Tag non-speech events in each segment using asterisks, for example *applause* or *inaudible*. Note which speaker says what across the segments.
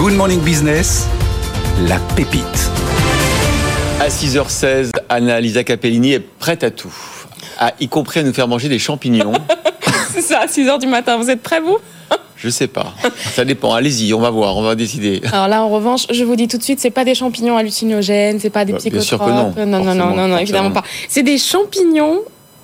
Speaker 1: Good Morning Business, la pépite.
Speaker 2: À 6h16, Anna-Lisa Capellini est prête à tout, à, y compris à nous faire manger des champignons. *laughs*
Speaker 3: C'est ça, à 6h du matin. Vous êtes prêts, vous?
Speaker 2: Je sais pas. Ça dépend. Allez-y, on va voir, on va décider.
Speaker 3: Alors là, en revanche, je vous dis tout de suite, c'est pas des champignons hallucinogènes, c'est pas des
Speaker 2: Bah, bien
Speaker 3: psychotropes.
Speaker 2: sûr que non,
Speaker 3: non, non, non, non, non, évidemment pas. C'est des champignons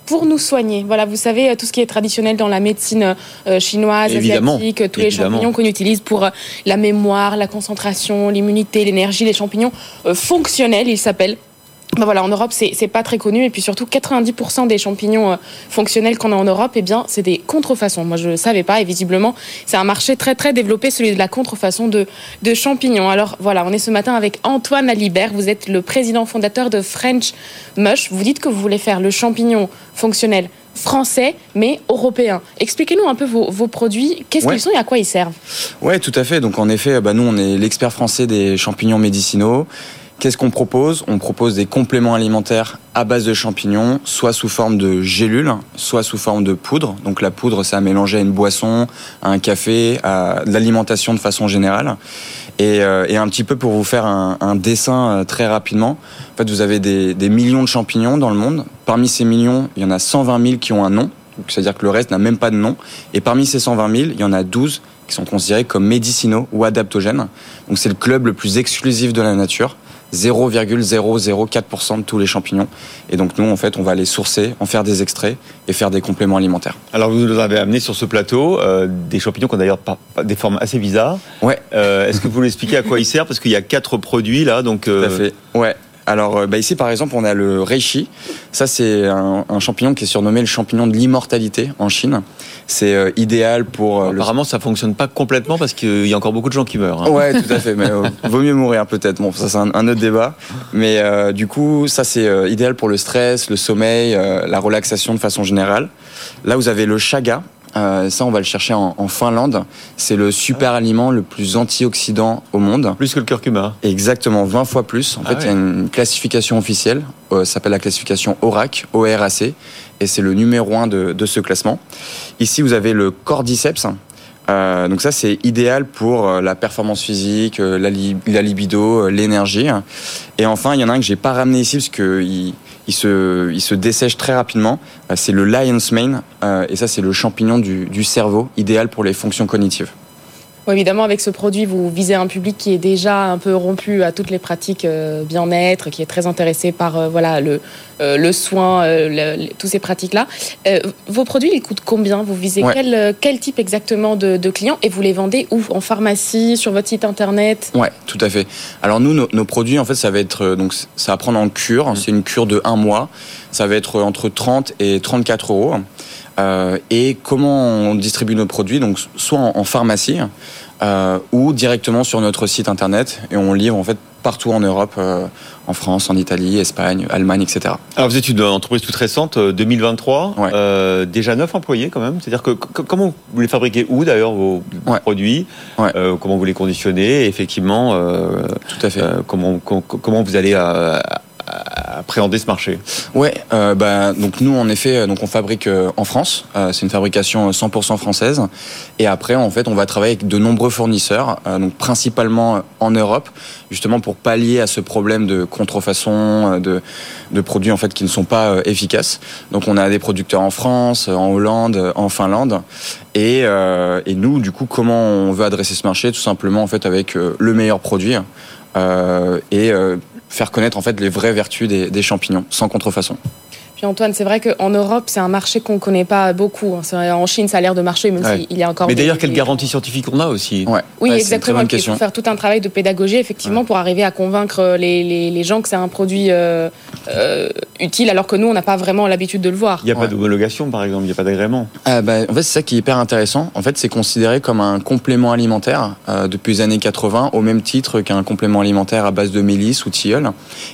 Speaker 3: pour nous soigner. Voilà, vous savez, euh, tout ce qui est traditionnel dans la médecine euh, chinoise,
Speaker 2: Évidemment,
Speaker 3: asiatique, euh, tous les champignons qu'on utilise pour euh, la mémoire, la concentration, l'immunité, l'énergie, les champignons euh, fonctionnels, ils s'appellent. Ben voilà, en Europe, c'est pas très connu. Et puis surtout, 90% des champignons euh, fonctionnels qu'on a en Europe, eh bien, c'est des contrefaçons. Moi, je ne savais pas. Et visiblement, c'est un marché très, très développé, celui de la contrefaçon de, de champignons. Alors voilà, on est ce matin avec Antoine Alibert. Vous êtes le président fondateur de French Mush. Vous dites que vous voulez faire le champignon fonctionnel français, mais européen. Expliquez-nous un peu vos, vos produits. Qu'est-ce
Speaker 4: Ouais.
Speaker 3: qu'ils sont et à quoi ils servent?
Speaker 4: Ouais, tout à fait. Donc en effet, bah, nous, on est l'expert français des champignons médicinaux. Qu'est-ce qu'on propose? On propose des compléments alimentaires à base de champignons, soit sous forme de gélules, soit sous forme de poudre. Donc la poudre, c'est à mélanger à une boisson, à un café, à l'alimentation de façon générale. Et, euh, et un petit peu pour vous faire un, un dessin euh, très rapidement, en fait, vous avez des, des millions de champignons dans le monde. Parmi ces millions, il y en a 120 000 qui ont un nom. C'est-à-dire que le reste n'a même pas de nom. Et parmi ces 120 000, il y en a 12 qui sont considérés comme médicinaux ou adaptogènes. Donc c'est le club le plus exclusif de la nature. 0,004% de tous les champignons. Et donc nous, en fait, on va les sourcer, en faire des extraits et faire des compléments alimentaires.
Speaker 2: Alors, vous nous avez amené sur ce plateau euh, des champignons qui ont d'ailleurs des formes assez bizarres.
Speaker 4: Ouais,
Speaker 2: Euh, Est-ce que vous voulez expliquer à quoi ils servent? Parce qu'il y a quatre produits là, donc.
Speaker 4: tout
Speaker 2: euh,
Speaker 4: à fait. Ouais. Alors euh, bah, ici, par exemple, on a le reishi. Ça, c'est un, un champignon qui est surnommé le champignon de l'immortalité en Chine. C'est euh, idéal pour euh, le
Speaker 2: Apparemment, ça fonctionne pas complètement parce qu'il y a encore beaucoup de gens qui meurent. hein.
Speaker 4: Ouais, tout à fait. Mais euh, vaut mieux mourir peut-être. Bon, ça c'est un, un autre débat. Mais du coup, ça c'est idéal pour le stress, le sommeil, la relaxation de façon générale. Là, vous avez le chaga. Euh, ça, on va le chercher en, en Finlande. C'est le super aliment le plus antioxydant au monde.
Speaker 2: Plus que le curcuma.
Speaker 4: Exactement, 20 fois plus. En
Speaker 2: Ah
Speaker 4: fait, il y a une classification officielle, euh, ça s'appelle la classification ORAC, ORAC, et c'est le numéro un de, de ce classement. Ici, vous avez le cordyceps. Euh, donc ça, c'est idéal pour la performance physique, la, li- la libido, l'énergie. Et enfin, il y en a un que j'ai pas ramené ici parce que il, il se, il se dessèche très rapidement. Euh, c'est le lion's mane, euh, et ça, c'est le champignon du, du cerveau, idéal pour les fonctions cognitives.
Speaker 3: Bon, évidemment, avec ce produit, vous visez un public qui est déjà un peu rompu à toutes les pratiques euh, bien-être, qui est très intéressé par euh, voilà le, euh, le soin, euh, le- le- toutes ces pratiques-là. Euh, vos produits, ils coûtent combien? Vous visez
Speaker 4: Ouais.
Speaker 3: quel, quel type exactement de, de clients? Et vous les vendez où? En pharmacie, sur votre site internet?
Speaker 4: Ouais, tout à fait. Alors nous, nos, nos produits, en fait, ça va être euh, donc ça va prendre en cure. C'est une cure de un mois. Ça va être entre 30 et 34 euros. Euh, et comment on distribue nos produits? Donc soit en, en pharmacie euh, ou directement sur notre site internet et on livre en fait partout en Europe, euh, en France, en Italie, Espagne, Allemagne, etc.
Speaker 2: Alors, vous êtes une entreprise toute récente, euh, 2023.
Speaker 4: Ouais.
Speaker 2: euh, déjà 9 employés quand même. C'est-à-dire que comment vous les fabriquez où d'ailleurs vos,
Speaker 4: Ouais.
Speaker 2: produits?
Speaker 4: Ouais.
Speaker 2: Euh, Comment vous les conditionnez? Et Effectivement, euh,
Speaker 4: Tout à fait.
Speaker 2: euh, comment, com- comment vous allez euh, appréhender ce marché
Speaker 4: Ouais, euh, bah, donc nous en effet, euh, donc on fabrique euh, en France. Euh, c'est une fabrication euh, 100% française. Et après, en fait, on va travailler avec de nombreux fournisseurs, euh, donc principalement euh, en Europe, justement pour pallier à ce problème de contrefaçon, euh, de, de produits en fait qui ne sont pas euh, efficaces. Donc on a des producteurs en France, euh, en Hollande, euh, en Finlande. Et, euh, et nous, du coup, comment on veut adresser ce marché? Tout simplement en fait avec euh, le meilleur produit euh, et euh, faire connaître en fait les vraies vertus des, des champignons sans contrefaçon.
Speaker 3: Puis Antoine, c'est vrai qu'en Europe, c'est un marché qu'on ne connaît pas beaucoup. En Chine, ça a l'air de marcher, même
Speaker 4: Ouais.
Speaker 3: s'il y a encore.
Speaker 2: Mais
Speaker 3: des-
Speaker 2: d'ailleurs, quelle
Speaker 3: des-
Speaker 2: garantie scientifique on a aussi?
Speaker 4: Ouais.
Speaker 3: Oui,
Speaker 4: Ouais,
Speaker 3: exactement. Il faut faire tout un travail de pédagogie, effectivement, pour arriver à convaincre les, les, les gens que c'est un produit euh, euh, utile, alors que nous, on n'a pas vraiment l'habitude de le voir.
Speaker 2: Il n'y a pas
Speaker 4: Ouais.
Speaker 2: d'homologation, par exemple, il n'y a pas d'agrément.
Speaker 4: Ah bah, en fait, c'est ça qui est hyper intéressant. En fait, c'est considéré comme un complément alimentaire euh, depuis les années 80, au même titre qu'un complément alimentaire à base de mélisse ou tilleul.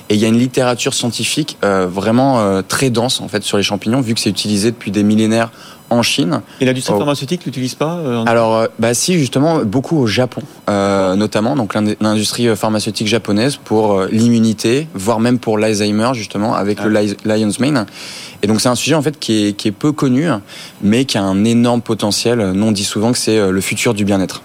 Speaker 4: Et il y a une littérature scientifique euh, vraiment euh, très dense en fait sur les champignons, vu que c'est utilisé depuis des millénaires en Chine.
Speaker 2: Et l'industrie
Speaker 4: Oh.
Speaker 2: pharmaceutique l'utilise pas euh,
Speaker 4: Alors, euh, bah si, justement, beaucoup au Japon, euh, notamment, donc l'ind- l'industrie pharmaceutique japonaise pour euh, l'immunité, voire même pour l'Alzheimer, justement, avec
Speaker 2: Ah.
Speaker 4: le Li- Lion's Mane. Et donc, c'est un sujet, en fait, qui est, qui est peu connu, mais qui a un énorme potentiel. Nous, on dit souvent que c'est le futur du bien-être.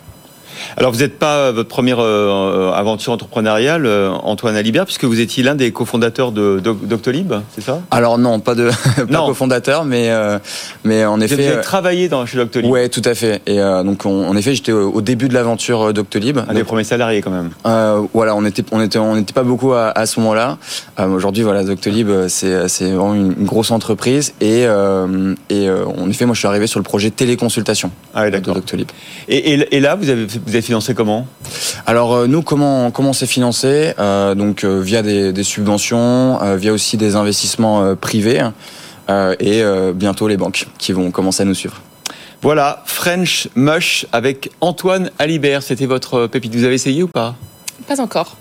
Speaker 2: Alors vous n'êtes pas votre première euh, aventure entrepreneuriale, euh, Antoine Alibert, puisque vous étiez l'un des cofondateurs de Doc- Doctolib, c'est ça?
Speaker 4: Alors non, pas de *laughs* pas cofondateur, mais euh, mais en
Speaker 2: Vous
Speaker 4: effet.
Speaker 2: avez
Speaker 4: euh,
Speaker 2: travaillé dans, chez Doctolib,
Speaker 4: Ouais, tout à fait. Et euh, donc, on- en effet, j'étais au, au début de l'aventure euh, Doctolib.
Speaker 2: un des premiers salariés quand même.
Speaker 4: Euh, voilà, on était, on était, on n'était pas beaucoup à, à ce moment-là. Euh, Aujourd'hui, voilà, Doctolib, euh, c'est, c'est vraiment une, une grosse entreprise. Et, euh, et euh, en effet, moi, je suis arrivé sur le projet téléconsultation
Speaker 2: Ah oui,
Speaker 4: de. Doctolib.
Speaker 2: Et, et- et là, vous avez, vous avez financé comment?
Speaker 4: Alors euh, nous, comment comment on s'est financé? Euh, Donc euh, via des, des subventions, euh, via aussi des investissements euh, privés. euh, et euh, bientôt les banques qui vont commencer à nous suivre.
Speaker 2: Voilà, French Mush avec Antoine Alibert. C'était votre pépite. Vous avez essayé ou pas?
Speaker 3: Pas encore.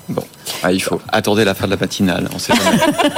Speaker 4: Ah, il faut.
Speaker 2: Attendez la fin de la matinale. On sait jamais. *laughs*